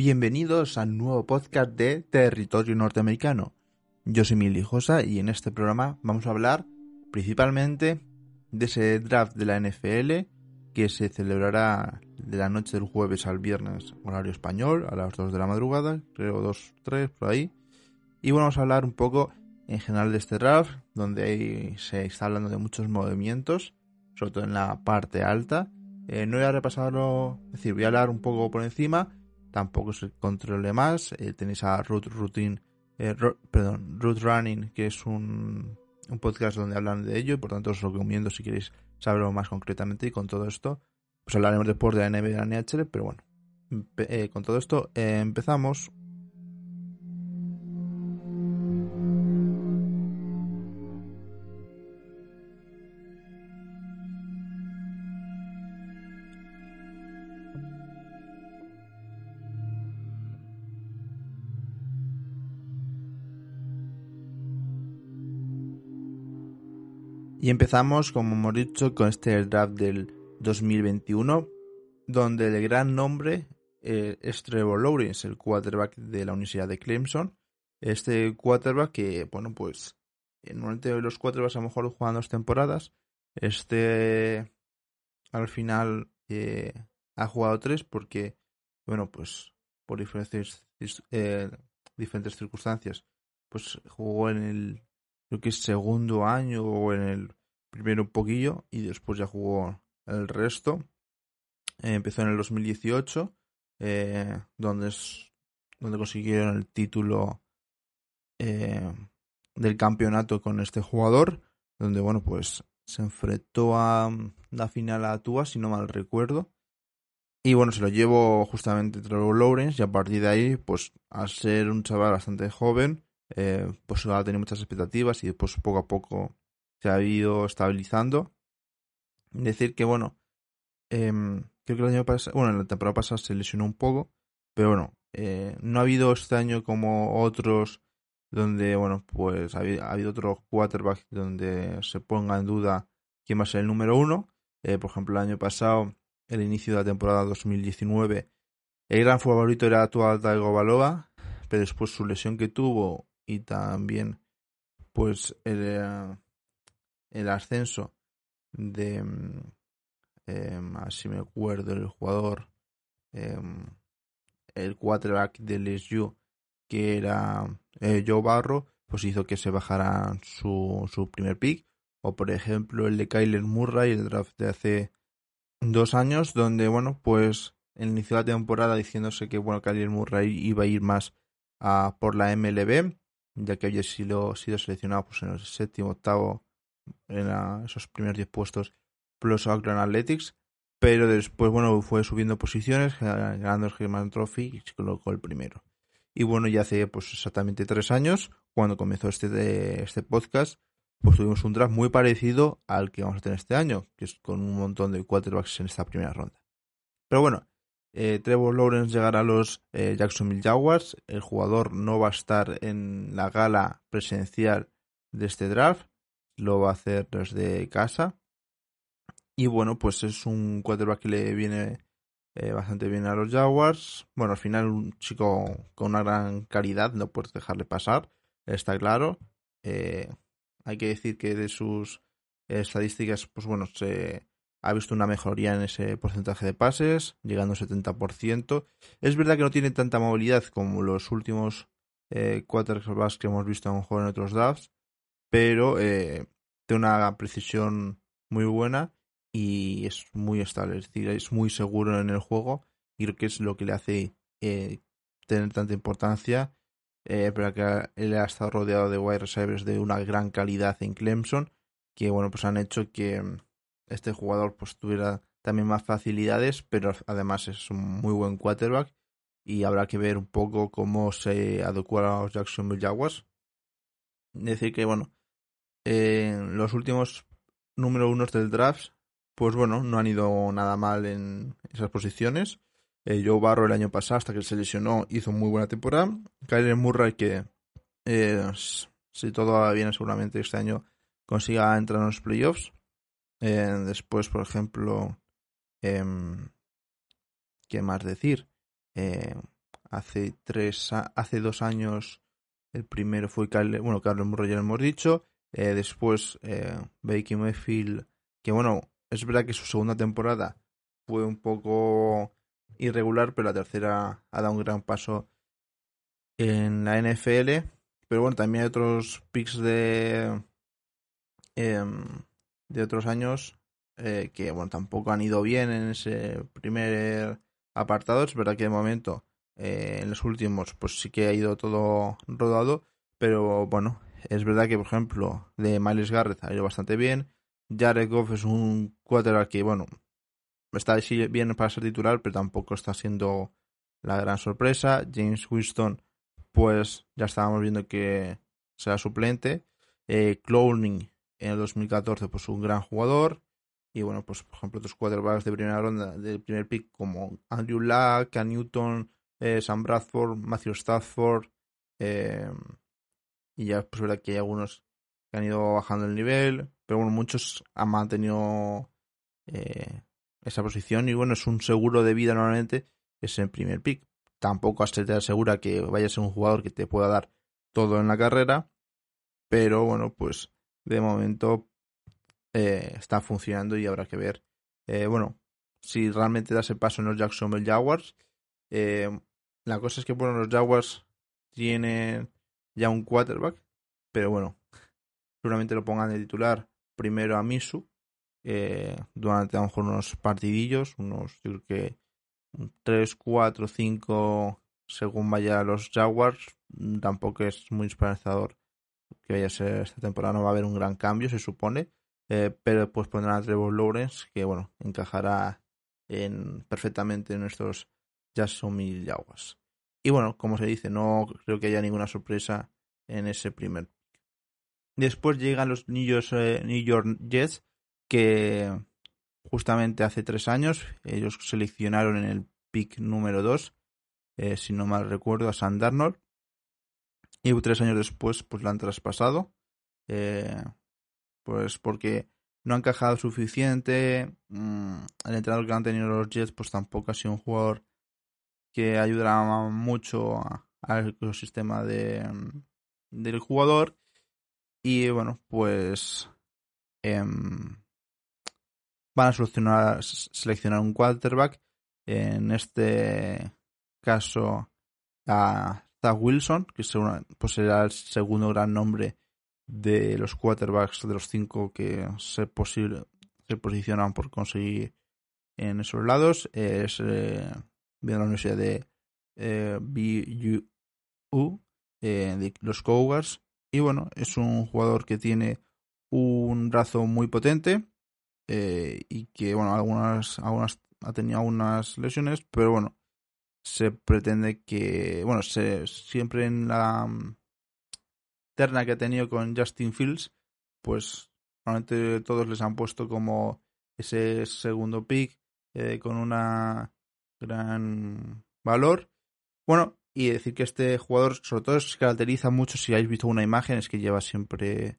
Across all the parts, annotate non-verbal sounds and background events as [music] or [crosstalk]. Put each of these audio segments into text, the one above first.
Bienvenidos al nuevo podcast de Territorio Norteamericano. Yo soy Mili Josa y en este programa vamos a hablar principalmente de ese draft de la NFL que se celebrará de la noche del jueves al viernes horario español a las 2 de la madrugada, creo 2, 3 por ahí. Y vamos a hablar un poco en general de este draft, donde se está hablando de muchos movimientos, sobre todo en la parte alta. Eh, no voy a repasarlo, es decir, voy a hablar un poco por encima, tampoco se controle más. Eh, tenéis a Root Routine, eh, perdón, Root Running, que es un, un podcast donde hablan de ello, y por tanto os recomiendo si queréis saberlo más concretamente. Y con todo esto, pues hablaremos después de la NBA y la NHL, pero bueno, eh, con todo esto eh, empezamos. Y empezamos, como hemos dicho, con este draft del 2021, donde el gran nombre eh, es Trevor Lawrence, el quarterback de la Universidad de Clemson. Este quarterback que, bueno, pues normalmente los quarterbacks a lo mejor juegan dos temporadas. Este al final eh, ha jugado tres porque, bueno, pues por diferentes, eh, diferentes circunstancias, pues jugó en el, creo que segundo año o en el primero un poquillo y después ya jugó el resto. Eh, empezó en el 2018, eh, donde, es, donde consiguieron el título eh, del campeonato con este jugador, donde bueno, pues se enfrentó a la final a Tua, si no mal recuerdo. Y bueno, se lo llevó justamente Trevor Lawrence y a partir de ahí, pues al ser un chaval bastante joven, pues ha tenido muchas expectativas y después poco a poco se ha ido estabilizando. Decir que, bueno, em, creo que el año pasado, bueno, en la temporada pasada se lesionó un poco, pero bueno, eh, no ha habido este año como otros donde, bueno, pues ha habido, ha habido otros quarterbacks donde se ponga en duda quién va a ser el número uno. Eh, por ejemplo, el año pasado, el inicio de la temporada 2019, el gran favorito era Tua Tagovailoa, pero después su lesión que tuvo y también, pues, el, eh, el ascenso de, eh, así me acuerdo, el jugador, eh, el quarterback del LSU, que era eh, Joe Barro, pues hizo que se bajara su, su primer pick. O por ejemplo el de Kyler Murray, el draft de hace dos años, donde, bueno, pues inició la temporada diciéndose que, bueno, Kyler Murray iba a ir más a por la MLB, ya que había sido, seleccionado pues, en el séptimo, octavo en esos primeros 10 puestos plus Oakland Athletics, pero después, bueno, fue subiendo posiciones, ganando el Herman Trophy y se colocó el primero. Y bueno, ya hace pues exactamente tres años, cuando comenzó este, este podcast, pues tuvimos un draft muy parecido al que vamos a tener este año, que es con un montón de quarterbacks en esta primera ronda. Pero bueno, eh, Trevor Lawrence llegará a los eh, Jacksonville Jaguars. El jugador no va a estar en la gala presencial de este draft, lo va a hacer desde casa. Y bueno, pues es un quarterback que le viene eh, bastante bien a los Jaguars. Bueno, al final un chico con una gran calidad, no puedes dejarle pasar, está claro. Hay que decir que de sus estadísticas, pues bueno, se ha visto una mejoría en ese porcentaje de pases, llegando al 70%. Es verdad que no tiene tanta movilidad como los últimos eh, quarterbacks que hemos visto lo mejor en otros drafts, pero eh, tiene una precisión muy buena y es muy estable, es decir, es muy seguro en el juego y creo que es lo que le hace eh, tener tanta importancia, eh, pero que él ha estado rodeado de wide receivers de una gran calidad en Clemson, que bueno, pues han hecho que este jugador pues tuviera también más facilidades, pero además es un muy buen quarterback y habrá que ver un poco cómo se adecua a los Jacksonville Jaguars. Decir que bueno, en los últimos número unos del draft, pues bueno, no han ido nada mal en esas posiciones. Eh, Joe Barro el año pasado, hasta que se lesionó, hizo muy buena temporada. Kyler Murray, que eh, si todo va bien, seguramente este año consiga entrar en los playoffs. Eh, después, por ejemplo, eh, ¿qué más decir? Eh, hace tres, hace dos años el primero fue bueno, Carlos Murray ya lo hemos dicho, eh, después eh, Baker Mayfield, que bueno, es verdad que su segunda temporada fue un poco irregular, pero la tercera ha dado un gran paso en la NFL. Pero bueno, también hay otros picks de, em, de otros años eh, que bueno, tampoco han ido bien en ese primer apartado. Es verdad que de momento eh, en los últimos pues sí que ha ido todo rodado, pero bueno, es verdad que por ejemplo de Miles Garrett ha ido bastante bien. Jared Goff es un quarterback que bueno, está bien para ser titular, pero tampoco está siendo la gran sorpresa. James Winston pues ya estábamos viendo que será suplente. Eh, Cloning en el 2014 pues un gran jugador. Y bueno, pues por ejemplo, otros quarterbacks de primera ronda, del primer pick, como Andrew Luck, Cam Newton, eh, Sam Bradford, Matthew Stafford. Eh, y ya, pues verdad que hay algunos que han ido bajando el nivel, pero bueno, muchos han mantenido eh, esa posición. Y bueno, es un seguro de vida normalmente, es el primer pick. Tampoco te asegura que vaya a ser un jugador que te pueda dar todo en la carrera, pero bueno, pues de momento eh, está funcionando y habrá que ver, eh, bueno, si realmente da ese paso en los Jacksonville Jaguars. Eh, la cosa es que, bueno, los Jaguars tienen ya un quarterback, pero bueno, seguramente lo pongan de titular primero a Misu durante a lo mejor unos partidillos, unos, yo creo que 3, 4, 5 según vaya los Jaguars, tampoco es muy esperanzador que vaya a ser esta temporada, no va a haber un gran cambio, se supone. Eh, pero pues pondrán a Trevor Lawrence, que bueno, encajará en, perfectamente en estos Jacksonville Jaguars. Y bueno, como se dice, no creo que haya ninguna sorpresa en ese primer Después llegan los New York, eh, Jets, que justamente hace tres años ellos seleccionaron en el pick número 2, eh, si no mal recuerdo, a Sam Darnold. Y tres años después, pues lo han traspasado. Eh, pues porque no han encajado suficiente. Mm, el entrenador que han tenido los Jets, pues tampoco ha sido un jugador que ayudará mucho al ecosistema de, mm, del jugador. Y bueno, pues em, van a solucionar, seleccionar un quarterback. En este caso a Zach Wilson, que pues será el segundo gran nombre de los quarterbacks de los cinco que se, posible, se posicionan por conseguir en esos lados es eh, de la Universidad de eh, eh, de los Cougars y bueno es un jugador que tiene un brazo muy potente eh, y que bueno algunas algunas ha tenido algunas lesiones pero bueno se pretende que bueno se siempre en la terna que ha tenido con Justin Fields, pues normalmente todos les han puesto como ese segundo pick eh, con una gran valor. Bueno, y decir que este jugador sobre todo se caracteriza mucho si habéis visto una imagen, es que lleva siempre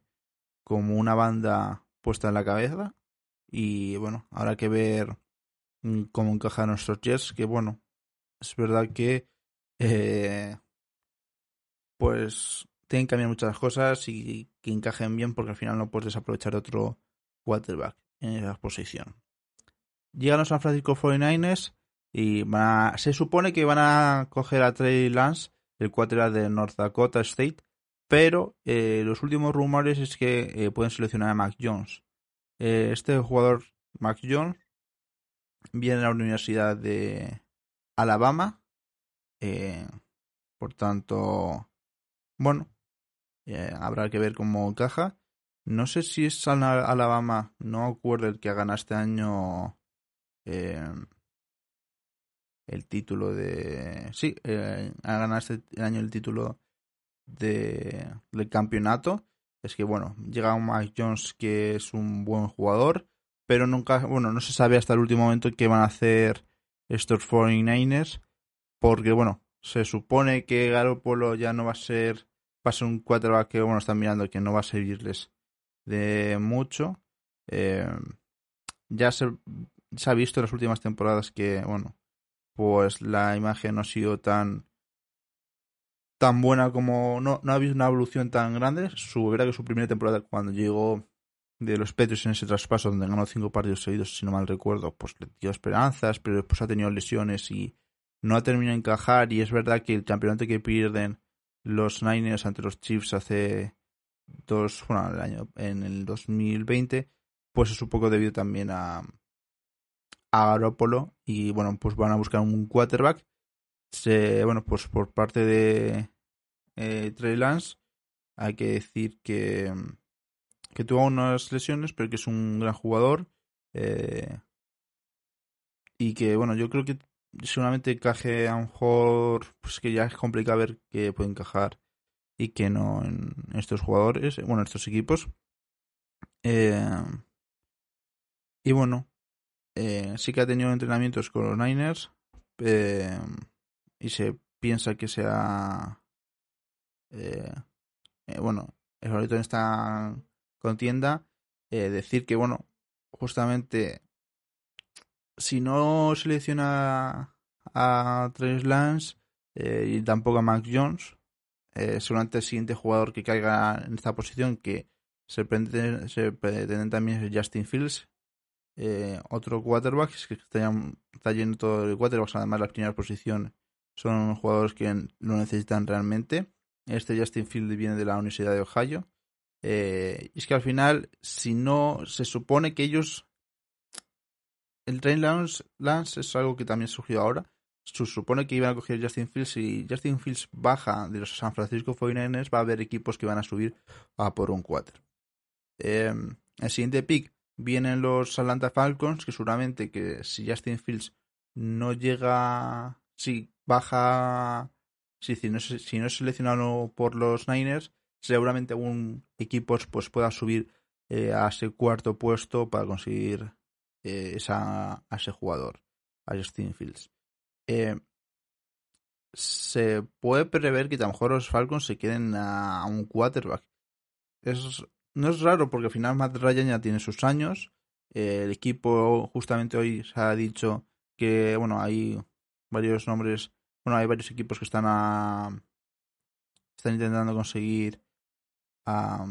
como una banda puesta en la cabeza. Y bueno, habrá que ver mm, cómo encaja nuestros Jets, que bueno, es verdad que eh, pues tienen que cambiar muchas cosas y que encajen bien porque al final no puedes desaprovechar otro quarterback en esa posición. Llegan los San Francisco 49ers y se supone que van a coger a Trey Lance, el quarterback de North Dakota State, pero eh, los últimos rumores es que eh, pueden seleccionar a Mac Jones. Este jugador, Mac Jones, viene de la Universidad de Alabama. por tanto, bueno, eh, habrá que ver cómo encaja. No sé si es Alabama, no acuerdo el que ha ganado este año eh, el título de... Sí, eh, ha ganado este año el título de, del campeonato. Es que, bueno, llega un Mike Jones que es un buen jugador, pero nunca, bueno, no se sabe hasta el último momento qué van a hacer estos 49ers, porque, bueno, se supone que Garoppolo ya no va a ser pasa un quarterback que bueno están mirando que no va a servirles de mucho. Eh, ya se, ha visto en las últimas temporadas que, bueno, pues la imagen no ha sido tan tan buena como. No, no ha habido una evolución tan grande. Su, era que su primera temporada, cuando llegó de los Patriots en ese traspaso, donde ganó cinco partidos seguidos, si no mal recuerdo, pues le dio esperanzas, pero después ha tenido lesiones y no ha terminado de encajar. Y es verdad que el campeonato que pierden los Niners ante los Chiefs hace dos. Bueno, el año, en el 2020, pues es un poco debido también a. A Garoppolo y bueno, pues van a buscar un quarterback se, bueno, pues por parte de eh, Trey Lance hay que decir que, que tuvo unas lesiones, pero que es un gran jugador. Eh, y que, bueno, yo creo que seguramente encaje a lo mejor, pues que ya es complicado ver que puede encajar y que no en estos jugadores, bueno, en estos equipos. Eh, y bueno, eh, sí que ha tenido entrenamientos con los Niners. Eh, y se piensa que sea eh, eh, bueno el favorito en esta contienda eh, decir que bueno justamente si no selecciona a Trace Lance y tampoco a Max Jones seguramente el siguiente jugador que caiga en esta posición que se pretende, se también es Justin Fields otro quarterback que está, está lleno todo de quarterbacks además la primera posición son jugadores que lo necesitan realmente. Este Justin Field viene de la Universidad de Ohio. Eh, y es que al final, si no, se supone que ellos. El Train Lance, Lance es algo que también surgió ahora. Se supone que iban a coger Justin Fields. Si Justin Fields baja de los San Francisco 49ers, va a haber equipos que van a subir a por un 4. Eh, el siguiente pick vienen los Atlanta Falcons, que seguramente que si Justin Fields no llega. Si baja, si, no, si no es seleccionado por los Niners, seguramente algún equipo pues, pueda subir eh, a ese cuarto puesto para conseguir eh, esa, a ese jugador, a Justin Fields. Eh, se puede prever que a lo mejor los Falcons se queden a, un quarterback. Es, no es raro porque al final Matt Ryan ya tiene sus años. el equipo justamente hoy se ha dicho que bueno hay varios nombres bueno, hay varios equipos que están a, están intentando conseguir a,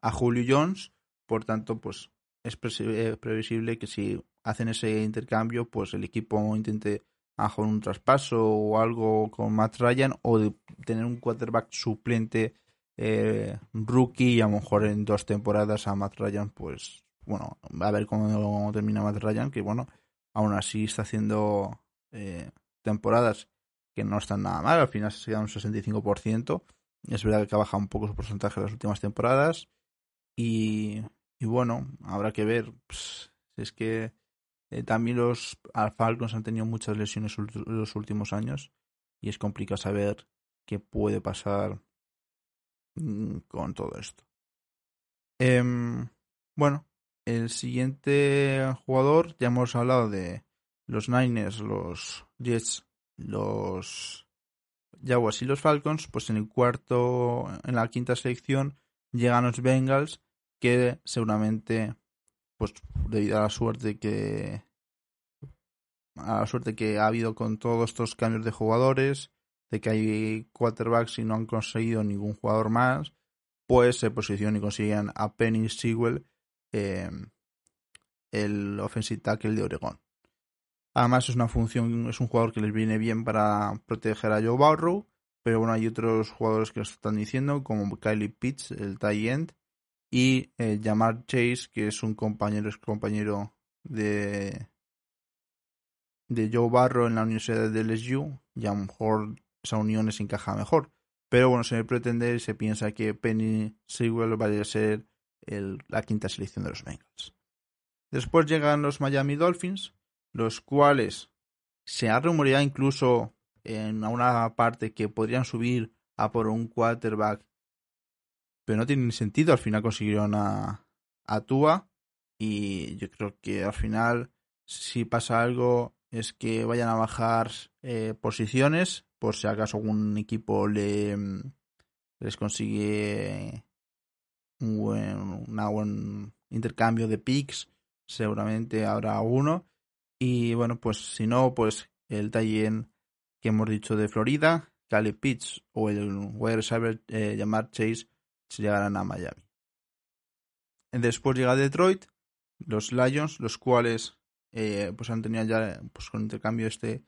a Julio Jones, por tanto, pues es eh, previsible que si hacen ese intercambio, pues el equipo intente hacer un traspaso o algo con Matt Ryan o de tener un quarterback suplente eh, rookie y a lo mejor en dos temporadas a Matt Ryan, pues bueno, a ver cómo termina Matt Ryan, que bueno, aún así está haciendo eh, temporadas que no están nada mal, al final se queda un 65%. Es verdad que ha bajado un poco su porcentaje en las últimas temporadas. Y, bueno, habrá que ver. Pues, es que eh, también los Falcons han tenido muchas lesiones en los últimos años. Y es complicado saber qué puede pasar mm, con todo esto. Em, bueno, el siguiente jugador, ya hemos hablado de los Niners, los Jets, los Jaguars y los Falcons, pues en el cuarto, en la quinta selección llegan los Bengals, que seguramente, pues debido a la suerte que a la suerte que ha habido con todos estos cambios de jugadores, de que hay quarterbacks y no han conseguido ningún jugador más, pues se posicionan y consiguen a Penny Sewell, eh, el offensive tackle de Oregón. Además es una función, es un jugador que les viene bien para proteger a Joe Burrow, pero bueno, hay otros jugadores que lo están diciendo, como Kylie Pitts, el tight end, y eh, Jamar Chase, que es un compañero, es compañero de, de Joe Barrow en la Universidad de LSU, y a lo mejor esa unión se encaja mejor. Pero bueno, se pretende y se piensa que Penny Sewell vaya a ser la quinta selección de los Bengals. Después llegan los Miami Dolphins, los cuales se ha rumoreado incluso en una parte que podrían subir a por un quarterback, pero no tiene sentido. Al final consiguieron a, a Tua y yo creo que al final, si pasa algo, es que vayan a bajar eh, posiciones por si acaso algún equipo le, les consigue un buen, una buen intercambio de picks. Seguramente habrá uno y bueno, pues si no, pues el Tayen que hemos dicho de Florida, Cali Pitts o el wide receiver eh, Chase se llegarán a Miami. Después llega Detroit, los Lions, los cuales eh, pues han tenido ya pues con intercambio este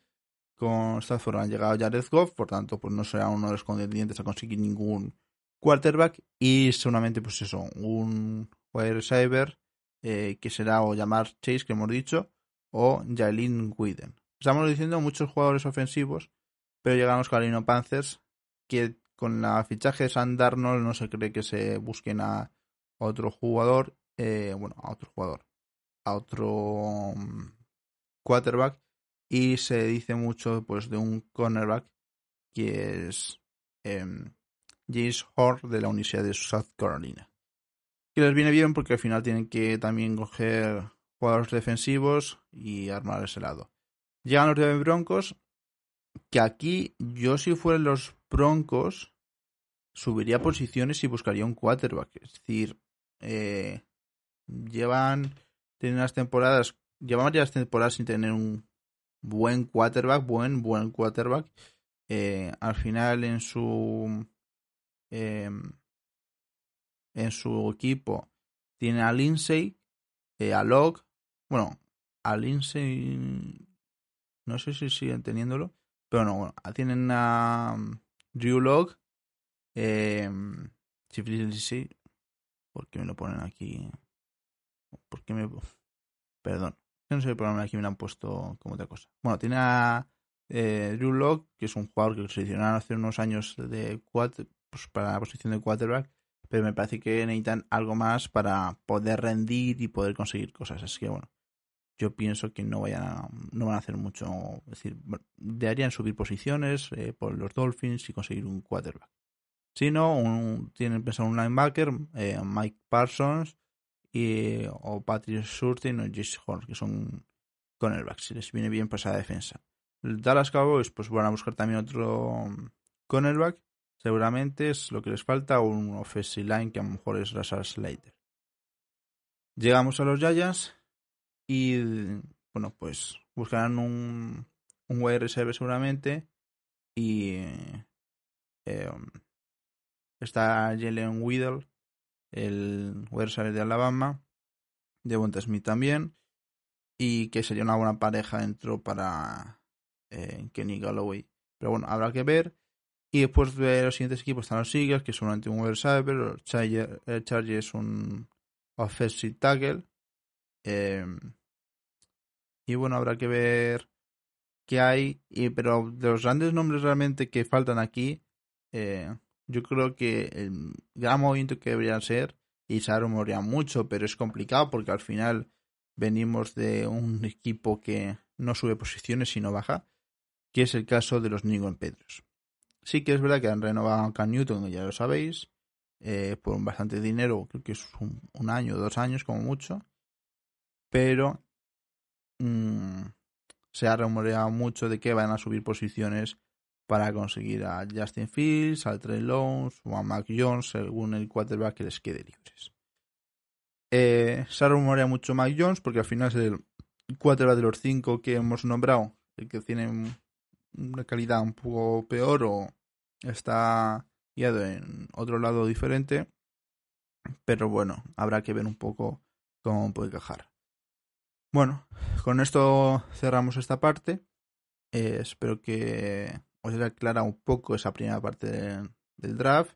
con Stafford han llegado Jared Goff, por tanto pues no será uno de los contendientes a conseguir ningún quarterback y seguramente pues eso, un wide receiver eh, que será o llamar Chase que hemos dicho o Jalen Widen. Estamos diciendo muchos jugadores ofensivos, pero llegamos con Carolina Panthers que con la fichaje de no se cree que se busquen a otro jugador, eh, bueno, a otro jugador, a otro mm, quarterback y se dice mucho pues de un cornerback que es eh, James de la Universidad de South Carolina. Que les viene bien porque al final tienen que también coger jugadores defensivos y armar ese lado. Llegan los de Broncos, que aquí yo si fueran los Broncos subiría posiciones y buscaría un quarterback. Es decir, eh, llevan tienen unas temporadas, llevan varias temporadas sin tener un buen quarterback, buen, buen quarterback. Eh, al final en su em, en su equipo tiene a Lindsay, eh, a Locke, bueno, a Lindsay no sé si siguen teniéndolo, pero no, bueno, tienen a um, Drew Locke, eh, sí, ¿por qué me lo ponen aquí? ¿Por qué me Perdón. No sé por qué aquí me han puesto como otra cosa. Bueno, tiene a eh, Drew Locke, que es un jugador que seleccionaron hace unos años de pues para la posición de quarterback, pero me parece que necesitan algo más para poder rendir y poder conseguir cosas. Así que bueno, yo pienso que no vayan a, no van a hacer mucho. Es decir, deberían subir posiciones eh, por los Dolphins y conseguir un quarterback. Si no, un, tienen pensado un linebacker, eh, Mike Parsons, o Patrick Surtain o Jesse Horn, que son cornerbacks, si les viene bien pues a defensa. Dallas Cowboys pues van a buscar también otro cornerback, seguramente es lo que les falta, un offensive line que a lo mejor es Rashad Slater. Llegamos a los Giants y bueno, pues buscarán un, un wide receiver seguramente y eh, está Jalen Weedle el wide de Alabama, de Bonta Smith también, y que sería una buena pareja dentro para eh, Kenny Galloway. Pero bueno, habrá que ver. Y después de los siguientes equipos están los Eagles, que son un wide receiver, Chargers un offensive tackle. Em, y bueno, habrá que ver qué hay. Y, pero de los grandes nombres realmente que faltan aquí, eh, yo creo que el gran movimiento que debería ser, y se ha mucho, pero es complicado porque al final venimos de un equipo que no sube posiciones sino baja, que es el caso de los England Patriots. Sí que es verdad que han renovado a Newton, ya lo sabéis, eh, por bastante dinero, creo que es un, año, dos años como mucho, pero mm, se ha rumoreado mucho de que van a subir posiciones para conseguir a Justin Fields, a Trey Lawrence o a Mac Jones según el quarterback que les quede libres. Eh, se rumorea mucho Mac Jones porque al final es el quarterback de los cinco que hemos nombrado el que tiene una calidad un poco peor o está guiado en otro lado diferente. Pero bueno, habrá que ver un poco cómo puede cajar. Bueno, con esto cerramos esta parte. Eh, espero que os era clara un poco esa primera parte del draft,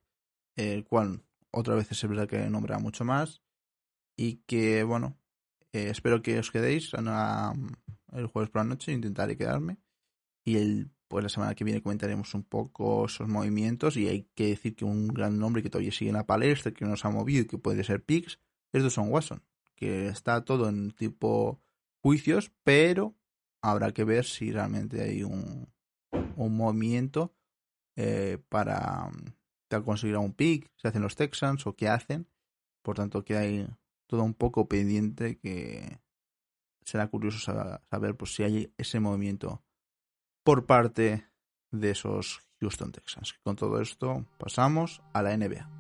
el cual otra vez es verdad que nombra mucho más. Y que bueno, eh, espero que os quedéis. El jueves por la noche, intentaré quedarme. Y el pues la semana que viene comentaremos un poco esos movimientos. Y hay que decir que un gran nombre que todavía sigue en la palestra, que nos ha movido y que puede ser Pix, es Son Watson, que está todo en tipo juicios, pero habrá que ver si realmente hay un, un movimiento eh, para, conseguir un pick, si hacen los Texans o qué hacen. Por tanto, que hay todo un poco pendiente que será curioso saber pues, si hay ese movimiento por parte de esos Houston Texans. Con todo esto pasamos a la NBA.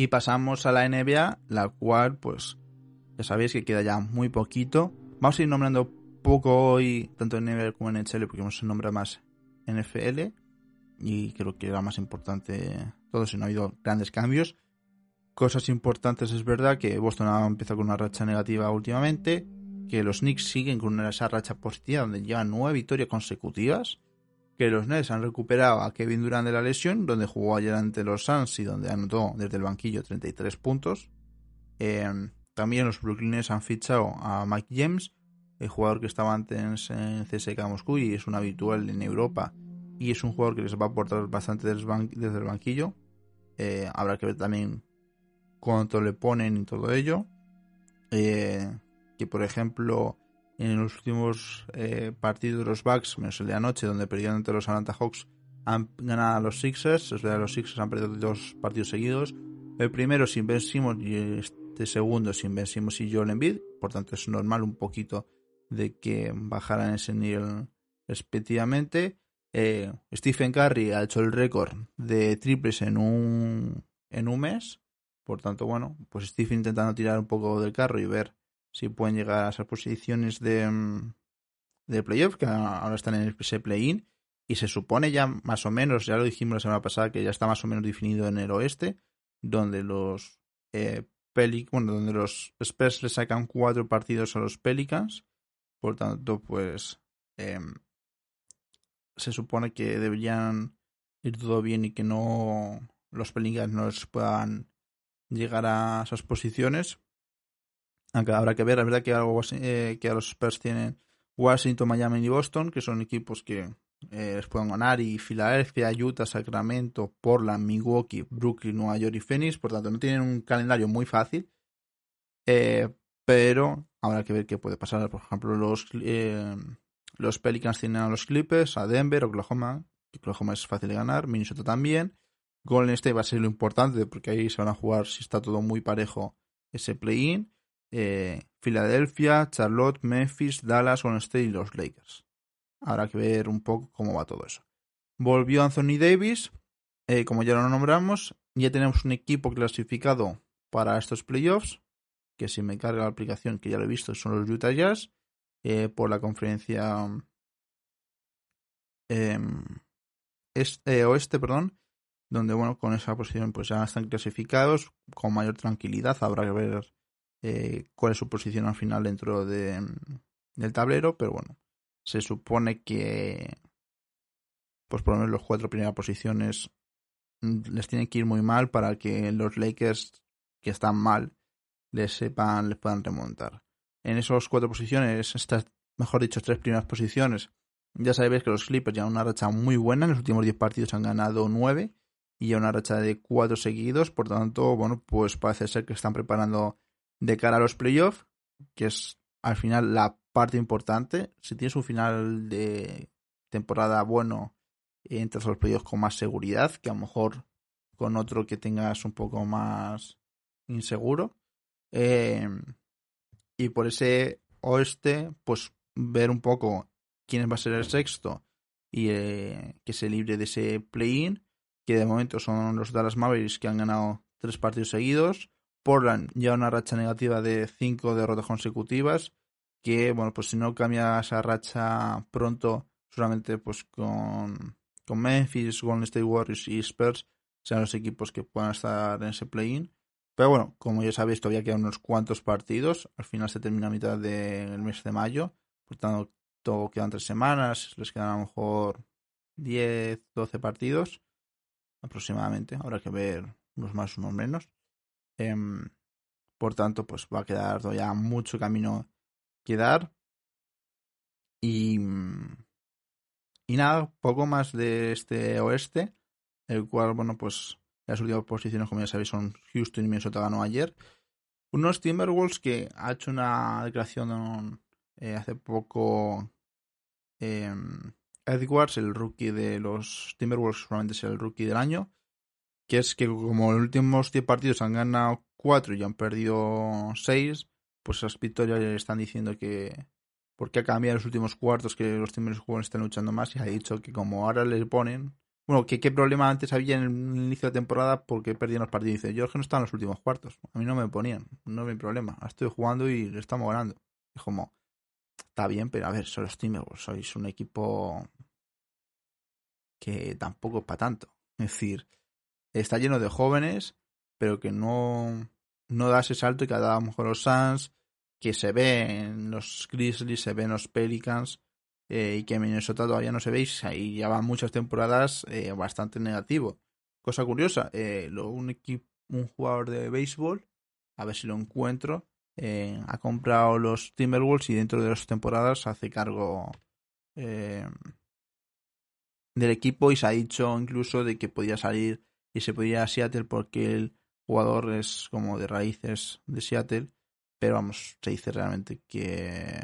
Y pasamos a la NBA, la cual, pues, ya sabéis que queda ya muy poquito. Vamos a ir nombrando poco hoy, tanto en NBA como en NHL, porque vamos a nombrar más NFL. Y creo que era más importante todo, si no ha habido grandes cambios. Cosas importantes es verdad que Boston ha empezado con una racha negativa últimamente, que los Knicks siguen con esa racha positiva donde llevan nueve victorias consecutivas, que los Nets han recuperado a Kevin Durant de la lesión, donde jugó ayer ante los Suns y donde anotó desde el banquillo 33 puntos. Em, también los Brooklyn Nets han fichado a Mike James, el jugador que estaba antes en CSK Moscú y es un habitual en Europa y es un jugador que les va a aportar bastante desde el banquillo. Eh, habrá que ver también cuánto le ponen y todo ello. Eh, que por ejemplo en los últimos eh, partidos de los Bucks, menos el de anoche, donde perdieron ante los Atlanta Hawks, han ganado a los Sixers. Verdad, los Sixers han perdido dos partidos seguidos. El primero sin Ben Simmons y este segundo sin Ben Simmons y Joel Embiid. Por tanto, es normal un poquito de que bajaran ese nivel respectivamente. Eh, Stephen Curry ha hecho el récord de triples en un, en un mes. Por tanto, bueno, pues Stephen intentando tirar un poco del carro y ver si pueden llegar a esas posiciones de, mm, de playoff, que ahora están en ese play-in. Y se supone ya más o menos, ya lo dijimos la semana pasada, que ya está más o menos definido en el oeste, donde los eh, bueno, donde los Spurs le sacan cuatro partidos a los Pelicans. Por tanto, pues em, se supone que deberían ir todo bien y que no los Pelicans no puedan llegar a esas posiciones. Aunque habrá que ver, la verdad que, algo, eh, que a los Spurs tienen Washington, Miami y Boston, que son equipos que eh, les pueden ganar, y Filadelfia, Utah, Sacramento, Portland, Milwaukee, Brooklyn, Nueva York y Phoenix, por tanto no tienen un calendario muy fácil, eh, pero habrá que ver qué puede pasar. Por ejemplo, los, los Pelicans tienen a los Clippers, a Denver, Oklahoma, Oklahoma es fácil de ganar, Minnesota también, Golden State va a ser lo importante porque ahí se van a jugar si está todo muy parejo ese play-in. Eh, Filadelfia, Charlotte, Memphis, Dallas, Golden State y los Lakers. Habrá que ver un poco cómo va todo eso. Volvió Anthony Davis, eh, como ya lo nombramos, ya tenemos un equipo clasificado para estos playoffs, que si me carga la aplicación, que ya lo he visto, son los Utah Jazz, eh, por la conferencia em, oeste, perdón, donde bueno, con esa posición pues ya están clasificados con mayor tranquilidad, habrá que ver eh, cuál es su posición al final dentro de, del tablero, pero bueno, se supone que pues por lo menos las cuatro primeras posiciones mm, les tienen que ir muy mal para que los Lakers que están mal les sepan, les puedan remontar. En esas cuatro posiciones, estas, mejor dicho, tres primeras posiciones, ya sabéis que los Clippers llevan una racha muy buena, en los últimos diez partidos han ganado nueve y ya una racha de cuatro seguidos. Por tanto, bueno, pues parece ser que están preparando de cara a los playoffs, que es al final la parte importante. Si tienes un final de temporada bueno, entras a los playoffs con más seguridad, que a lo mejor con otro que tengas un poco más inseguro. Em, y por ese oeste, pues ver un poco quién va a ser el sexto y eh, que se libre de ese play-in que de momento son los Dallas Mavericks que han ganado tres partidos seguidos. Portland ya una racha negativa de cinco derrotas consecutivas. Que, bueno, pues si no cambia esa racha pronto, solamente pues con, con Memphis, Golden State Warriors y Spurs sean los equipos que puedan estar en ese play-in. Pero bueno, como ya sabéis, todavía quedan unos cuantos partidos. Al final se termina a mitad del mes de mayo. Por tanto, todo quedan tres semanas. Les quedan a lo mejor 10, 12 partidos aproximadamente. Habrá que ver unos más, unos menos. Em, por tanto, pues va a quedar todavía mucho camino que dar. Y, y nada, poco más de este oeste, el cual, bueno, pues las últimas posiciones, como ya sabéis, son Houston y Minnesota ganó ayer. Unos Timberwolves que ha hecho una declaración eh, hace poco eh, Edwards, el rookie de los Timberwolves, probablemente sea el rookie del año, que es que como los últimos 10 partidos han ganado 4 y han perdido 6, pues esas victorias le están diciendo que porque ha cambiado los últimos cuartos que los Timberwolves están luchando más y ha dicho que como ahora les ponen, bueno, ¿qué, qué problema antes había en el inicio de temporada porque perdían los partidos. Dice, es que no estaba en los últimos cuartos. A mí no me ponían, no hay problema. estoy jugando y le estamos ganando. Es como, está bien, pero a ver, son los Timberwolves, sois un equipo que tampoco es para tanto. Es decir, está lleno de jóvenes, pero que no, no da ese salto que da a lo mejor los Suns, que se ve en los Grizzlies, se ve en los Pelicans, eh, y que en Minnesota todavía no se veis, ahí ya van muchas temporadas eh, bastante negativo. Cosa curiosa, eh, un, equipo, un jugador de béisbol, a ver si lo encuentro, ha comprado los Timberwolves y dentro de las temporadas hace cargo del equipo y se ha dicho incluso de que podía salir y se podía a Seattle porque el jugador es como de raíces de Seattle, pero vamos, se dice realmente que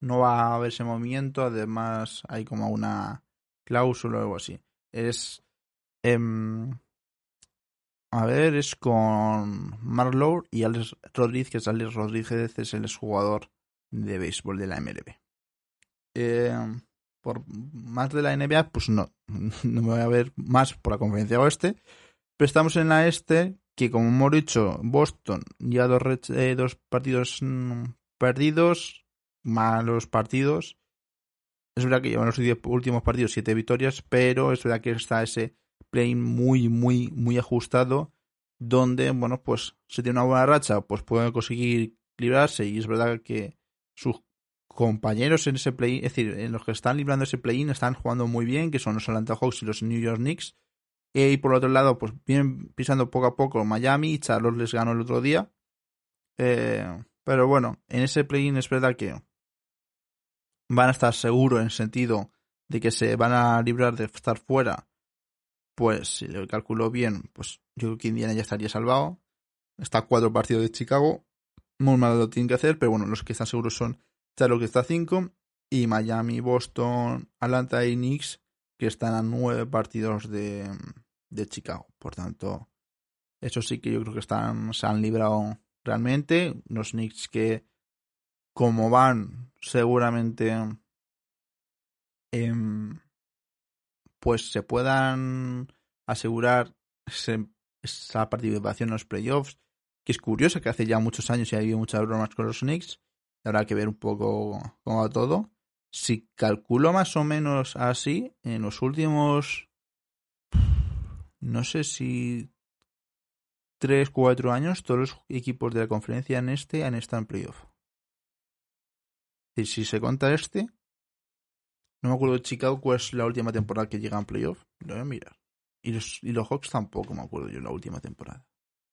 no va a haber ese movimiento, además hay como una cláusula o algo así. Es... Em, a ver, es con Marlowe y Alex Rodríguez, Alex Rodríguez es el jugador de béisbol de la MLB. Em, por más de la NBA, pues no, [laughs] no me voy a ver más por la conferencia oeste. Pero estamos en la este, que como hemos dicho, Boston ya dos, eh, dos partidos mm, perdidos, malos partidos. Es verdad que llevan los últimos partidos siete victorias, pero es verdad que está ese play muy, muy, muy ajustado, donde, bueno, pues si tiene una buena racha, pues pueden conseguir librarse y es verdad que sus compañeros en ese play, es decir, en los que están librando ese play-in están jugando muy bien, que son los Atlanta Hawks y los New York Knicks. Y por otro lado, pues vienen pisando poco a poco Miami y Charlotte les ganó el otro día. Eh, pero bueno, en ese play-in es verdad que van a estar seguros en el sentido de que se van a librar de estar fuera, pues si lo calculo bien, pues yo creo que Indiana ya estaría salvado. Está cuatro partidos de Chicago. Muy mal lo tienen que hacer, pero bueno, los que están seguros son Charlotte que está a cinco y Miami, Boston, Atlanta y Knicks que están a nueve partidos de, de Chicago. Por tanto, eso sí que yo creo que están, se han librado realmente. Los Knicks que como van seguramente em, pues se puedan asegurar esa participación en los playoffs, que es curioso que hace ya muchos años y ha habido muchas bromas con los Knicks, habrá que ver un poco cómo va todo. Si calculo más o menos así, en los últimos, no sé si 3, 4 años, todos los equipos de la conferencia en este han estado en playoff. Y si se cuenta este, no me acuerdo de Chicago cuál es la última temporada que llega en playoff. Lo voy a mirar. Y los, y los Hawks tampoco me acuerdo yo la última temporada.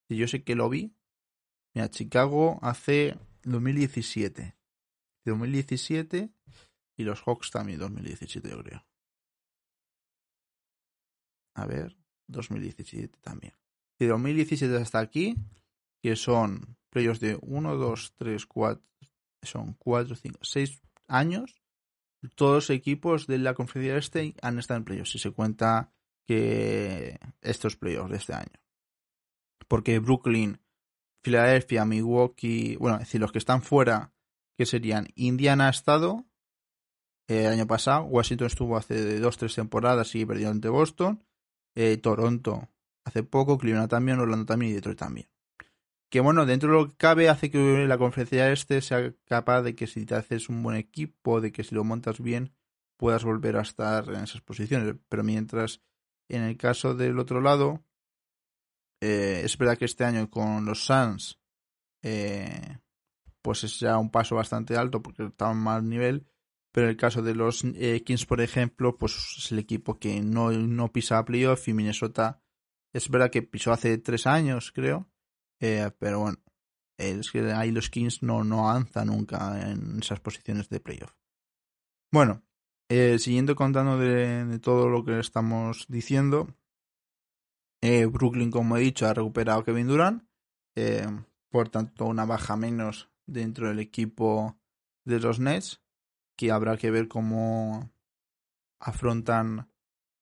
Y yo sé que lo vi. Mira, Chicago hace 2017. 2017 y los Hawks también 2017 yo creo. A ver, 2017 también. De 2017 hasta aquí, que son playoffs de 1, 2, 3, 4, son 4, 5, 6 años, todos los equipos de la conferencia este han estado en playoffs, si se cuenta que estos playoffs de este año. Porque Brooklyn, Filadelfia, Milwaukee, bueno, es decir, los que están fuera, que serían Indiana estado eh, el año pasado, Washington estuvo hace dos, tres temporadas y perdió ante Boston, eh, Toronto hace poco, Cleveland también, Orlando también y Detroit también que bueno, dentro de lo que cabe hace que la conferencia este sea capaz de que si te haces un buen equipo, de que si lo montas bien, puedas volver a estar en esas posiciones. Pero mientras en el caso del otro lado, eh, es verdad que este año con los Suns, eh, pues es ya un paso bastante alto porque está a más nivel. Pero en el caso de los eh, Kings, por ejemplo, pues es el equipo que no, no pisa playoff y Minnesota es verdad que pisó hace tres años, creo pero bueno, es que ahí los Kings no, no avanzan nunca en esas posiciones de playoff. Bueno, siguiendo contando de, todo lo que estamos diciendo, eh, Brooklyn, como he dicho, ha recuperado Kevin Durant, por tanto una baja menos dentro del equipo de los Nets, que habrá que ver cómo afrontan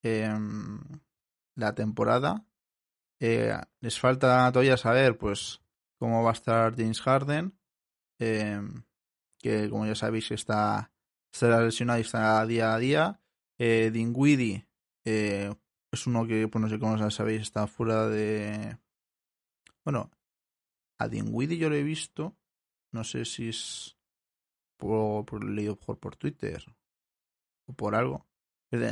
em, la temporada eh, les falta todavía saber, pues, cómo va a estar James Harden, que como ya sabéis está, está lesionado y está día a día. Eh, Dingwiddie eh, es uno que, pues no sé cómo sabéis, está fuera de... Bueno, a Dingwiddie yo lo he visto, no sé si es por, por leído por, por Twitter o por algo.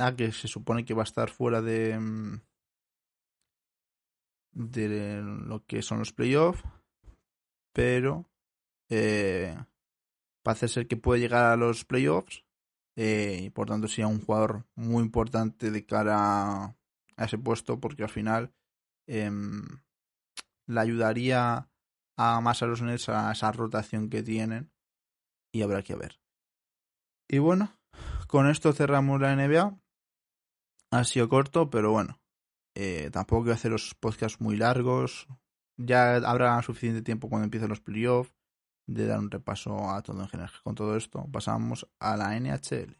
Ah, que se supone que va a estar fuera de mm, de lo que son los playoffs, pero eh, parece ser que puede llegar a los playoffs eh, y por tanto sea un jugador muy importante de cara a ese puesto porque al final eh, le ayudaría a más a los Nets a esa rotación que tienen y habrá que ver. Y bueno, con esto cerramos la NBA. Ha sido corto, pero bueno, eh, tampoco quiero hacer los podcasts muy largos. Ya habrá suficiente tiempo cuando empiecen los playoffs de dar un repaso a todo en general. Con todo esto, pasamos a la NHL.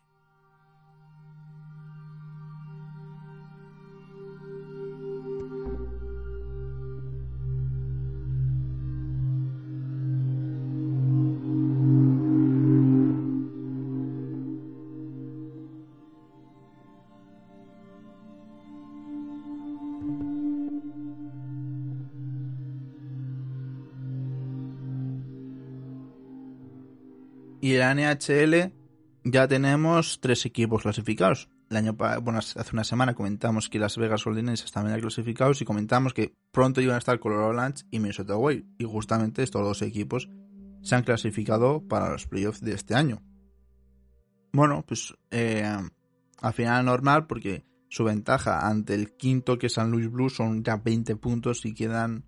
Y en la NHL ya tenemos tres equipos clasificados. El año bueno, hace una semana comentamos que las Vegas Golden Knights estaban ya clasificados y comentamos que pronto iban a estar Colorado Avalanche y Minnesota Wild. Y justamente estos dos equipos se han clasificado para los playoffs de este año. Bueno, pues eh, al final normal porque su ventaja ante el quinto que es San Luis Blues son ya 20 puntos y quedan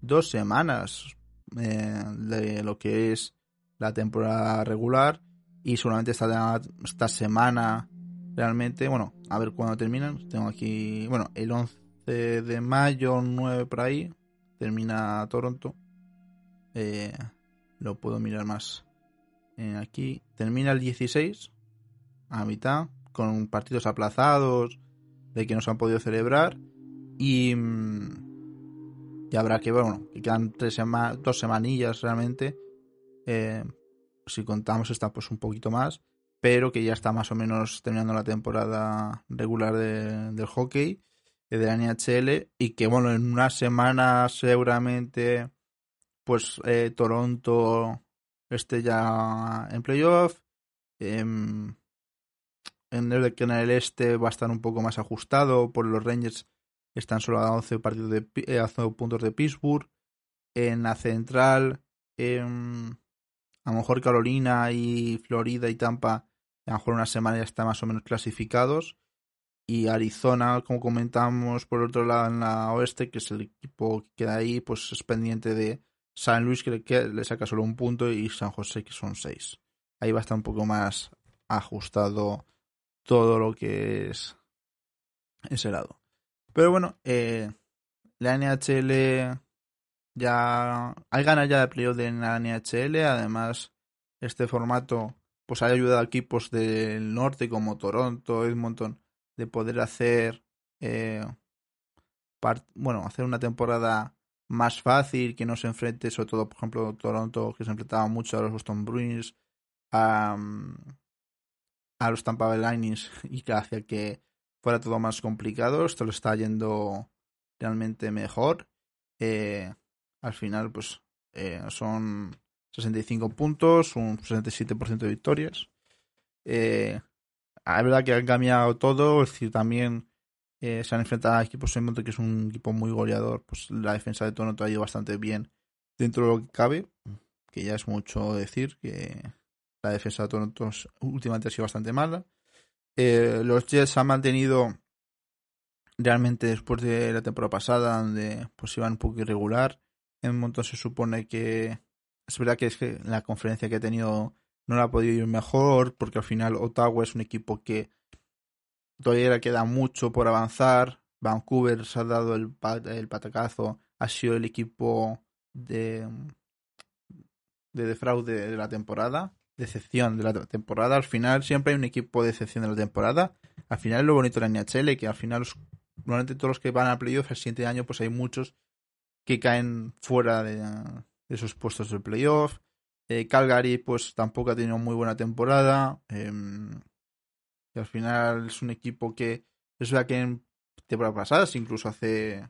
dos semanas eh, de lo que es la temporada regular y solamente esta, esta semana realmente, bueno, a ver cuándo terminan. Tengo aquí, bueno, el 11 de mayo, 9 por ahí, termina Toronto. Eh, lo puedo mirar más eh, aquí. Termina el 16, a mitad, con partidos aplazados, de que no se han podido celebrar. Y, mm, habrá que bueno, que quedan tres dos semanillas realmente eh, si contamos esta pues un poquito más, pero que ya está más o menos terminando la temporada regular del hockey de la NHL y que bueno, en una semana seguramente pues eh, Toronto esté ya en playoff. Em, en el que en el este va a estar un poco más ajustado por los Rangers están solo a 11 partidos de eh, puntos de Pittsburgh en la central em, a lo mejor Carolina y Florida y Tampa, a lo mejor una semana ya están más o menos clasificados. Y Arizona, como comentamos por otro lado en la oeste, que es el equipo que queda ahí, pues es pendiente de San Luis, que le, saca solo un punto, y San José, que son seis. Ahí va a estar un poco más ajustado todo lo que es ese lado. Pero bueno, eh, la NHL ya hay ganas ya de playoff de la NHL, además este formato pues ha ayudado a equipos del norte como Toronto, Edmonton de poder hacer eh, bueno, hacer una temporada más fácil, que no se enfrente, sobre todo, por ejemplo, Toronto, que se enfrentaba mucho a los Boston Bruins, a, a los Tampa Bay Lightning [laughs] y que hacía que fuera todo más complicado. Esto lo está yendo realmente mejor. Eh, al final pues eh, son 65 puntos, un 67% de victorias. Eh, es verdad que han cambiado todo, es decir, también eh, se han enfrentado a equipos en que es un equipo muy goleador, pues la defensa de Toronto ha ido bastante bien dentro de lo que cabe, que ya es mucho decir que la defensa de Toronto últimamente ha sido bastante mala. los Jets han mantenido realmente después de la temporada pasada, donde pues iban un poco irregular, en montón se supone que es verdad que es que la conferencia que ha tenido no la ha podido ir mejor porque al final Ottawa es un equipo que todavía le queda mucho por avanzar. Vancouver se ha dado el, el patacazo, ha sido el equipo de, de defraude de la temporada, decepción de la temporada. Al final siempre hay un equipo de decepción de la temporada. Al final lo bonito de la NHL, que al final normalmente todos los que van a playoff el siguiente año pues hay muchos que caen fuera de, esos puestos del playoff. Eh, Calgary pues tampoco ha tenido muy buena temporada. Em, que al final es un equipo que es verdad que en temporadas pasadas, incluso hace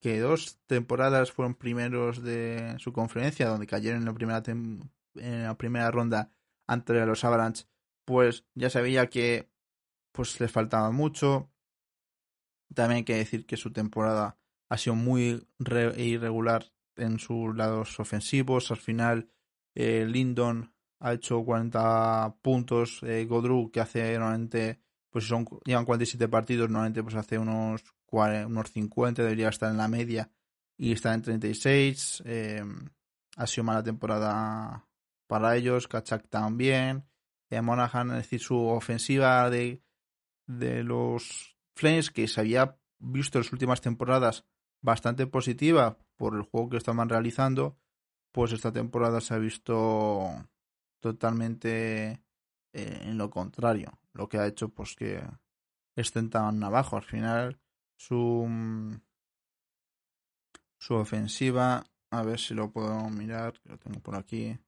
que dos temporadas fueron primeros de su conferencia, donde cayeron en la primera, en la primera ronda ante los Avalanche, pues ya se veía que pues les faltaba mucho. También hay que decir que su temporada ha sido muy irregular en sus lados ofensivos. Al final, eh, Lindon ha hecho 40 puntos. Eh, Godru, que hace normalmente, pues son, llevan 47 partidos, normalmente pues hace unos, unos 50, debería estar en la media y está en 36. Eh, ha sido mala temporada para ellos. Kachak también. Eh, Monaghan, es decir, su ofensiva de, de los Flames, que se había visto en las últimas temporadas bastante positiva por el juego que estaban realizando, pues esta temporada se ha visto totalmente eh, en lo contrario, lo que ha hecho pues que estén tan abajo. Al final su su ofensiva, a ver si lo puedo mirar, que lo tengo por aquí,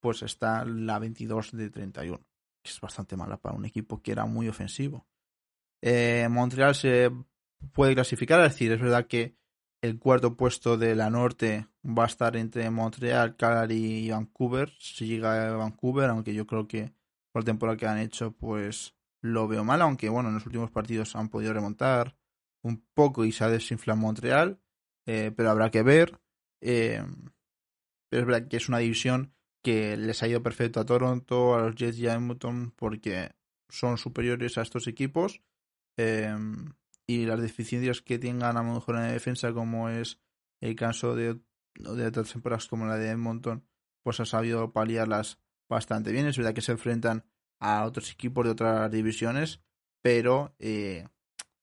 pues está la 22 de 31, que es bastante mala para un equipo que era muy ofensivo. Eh, Montreal se puede clasificar, es decir, es verdad que el cuarto puesto de la norte va a estar entre Montreal, Calgary y Vancouver. Si llega a Vancouver, aunque yo creo que por la temporada que han hecho, pues lo veo mal. Aunque bueno, en los últimos partidos han podido remontar un poco y se ha desinflado Montreal. Eh, pero habrá que ver. Eh, pero es verdad que es una división que les ha ido perfecto a Toronto, a los Jets y a Edmonton porque son superiores a estos equipos. Eh, y las deficiencias que tengan a lo mejor en defensa, como es el caso de, de otras temporadas como la de Edmonton, pues ha sabido paliarlas bastante bien. Es verdad que se enfrentan a otros equipos de otras divisiones, pero eh,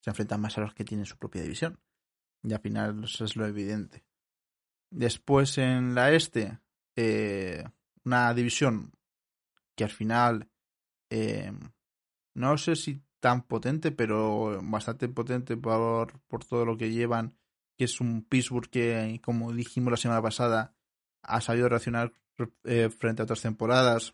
se enfrentan más a los que tienen su propia división. Y al final eso es lo evidente. Después en la este, eh, una división que al final eh, no sé si tan potente, pero bastante potente por, por todo lo que llevan, que es un Pittsburgh que, como dijimos la semana pasada, ha sabido reaccionar eh, frente a otras temporadas.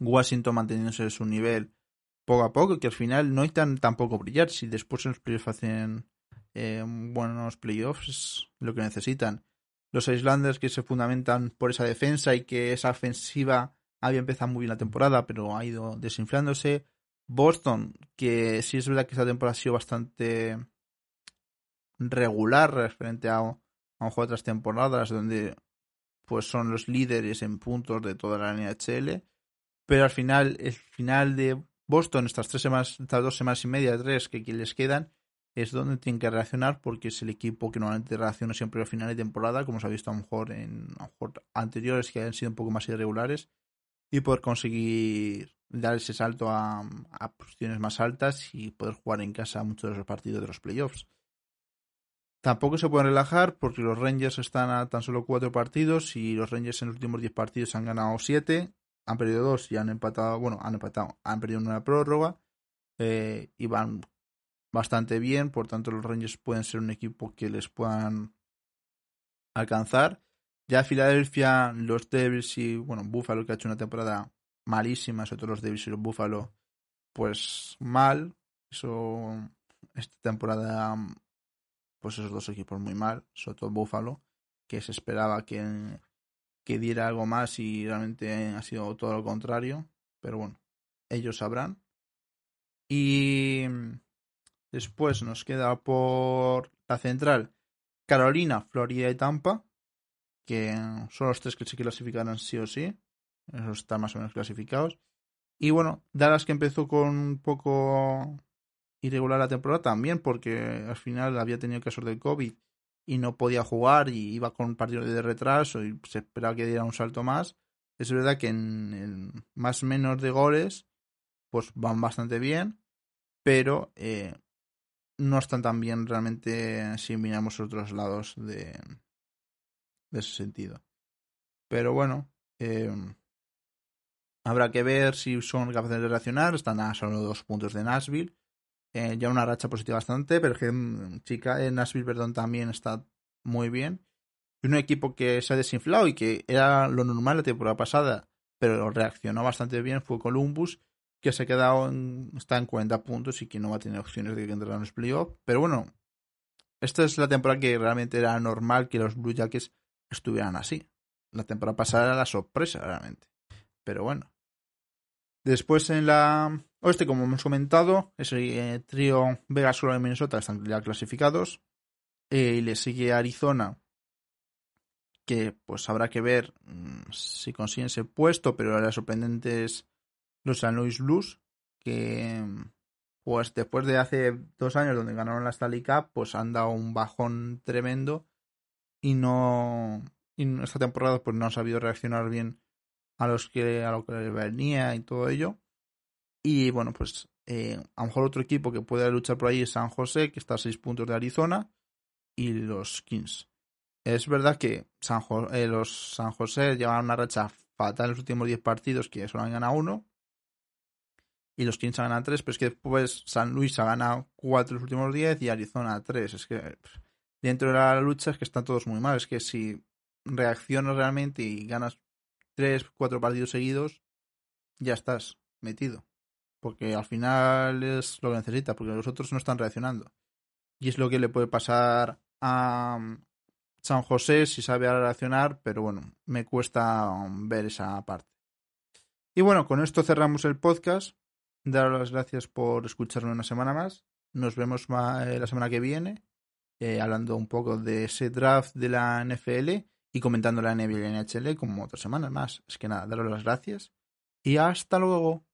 Washington manteniéndose su nivel poco a poco, que al final no hay tan tampoco brillar. Si después en los playoffs hacen eh, buenos playoffs, es lo que necesitan. Los Islanders que se fundamentan por esa defensa y que esa ofensiva había empezado muy bien la temporada, pero ha ido desinflándose. Boston, que sí es verdad que esta temporada ha sido bastante regular frente a, un juego de otras temporadas donde pues son los líderes en puntos de toda la NHL pero al final el final de Boston estas tres semanas estas dos semanas y media tres que les quedan es donde tienen que reaccionar porque es el equipo que normalmente reacciona siempre al final de temporada como se ha visto a lo mejor en a lo mejor anteriores que han sido un poco más irregulares y poder conseguir dar ese salto a, posiciones más altas y poder jugar en casa muchos de los partidos de los playoffs. Tampoco se pueden relajar porque los Rangers están a tan solo cuatro partidos y los Rangers en los últimos diez partidos han ganado siete, han perdido dos y han empatado, bueno, han empatado, han perdido una prórroga eh, y van bastante bien, por tanto los Rangers pueden ser un equipo que les puedan alcanzar. Ya Filadelfia, los Devils y, bueno, Buffalo que ha hecho una temporada malísima, sobre todo los Davis y los Buffalo, pues mal. Eso, esta temporada, pues esos dos equipos muy mal, sobre todo Buffalo, que se esperaba que, que diera algo más y realmente ha sido todo lo contrario. Pero bueno, ellos sabrán. Y después nos queda por la central Carolina, Florida y Tampa, que son los tres que se clasificarán sí o sí. Esos están más o menos clasificados. Y bueno, Dallas que empezó con un poco irregular la temporada también, porque al final había tenido casos de COVID y no podía jugar y iba con un partido de retraso y se esperaba que diera un salto más. Es verdad que en, más o menos de goles, pues van bastante bien, pero eh, no están tan bien realmente si miramos otros lados de, de ese sentido. Pero bueno, eh, Habrá que ver si son capaces de reaccionar. Están a solo dos puntos de Nashville. Eh, ya una racha positiva bastante, pero que mm, chica en Nashville, perdón, también está muy bien. Y un equipo que se ha desinflado y que era lo normal la temporada pasada, pero reaccionó bastante bien fue Columbus, que se ha quedado en, está en 40 puntos y que no va a tener opciones de que entrar en los playoffs. Pero bueno, esta es la temporada que realmente era normal que los Blue Jackets estuvieran así. La temporada pasada era la sorpresa, realmente. Pero bueno. Después en la oeste, como hemos comentado, es eh, trío Vegas, Solo y Minnesota están ya clasificados. Eh, y le sigue Arizona, que pues habrá que ver mm, si consiguen ese puesto, pero la sorprendente es los San Luis Blues, que pues después de hace dos años donde ganaron la Stanley Cup, pues han dado un bajón tremendo y no y esta temporada pues no han sabido reaccionar bien a los que a lo que les venía y todo ello y bueno pues eh, a lo mejor otro equipo que puede luchar por ahí es San José que está a seis puntos de Arizona y los Kings es verdad que San eh, los San José llevan una racha fatal en los últimos 10 partidos que solo han ganado uno y los Kings han ganado 3, pero es que después San Luis ha ganado 4 los últimos 10 y Arizona 3. Es que dentro de la lucha es que están todos muy mal. Es que si reaccionas realmente y ganas 3, 4 partidos seguidos, ya estás metido. Porque al final es lo que necesitas, porque los otros no están reaccionando. Y es lo que le puede pasar a um, San José si sabe reaccionar, pero bueno, me cuesta um, ver esa parte. Y bueno, con esto cerramos el podcast daros las gracias por escucharme una semana más. Nos vemos eh, la semana que viene, eh, hablando un poco de ese draft de la NFL y comentando la NBA y la NHL como otras semanas más. Es que nada, daros las gracias y hasta luego.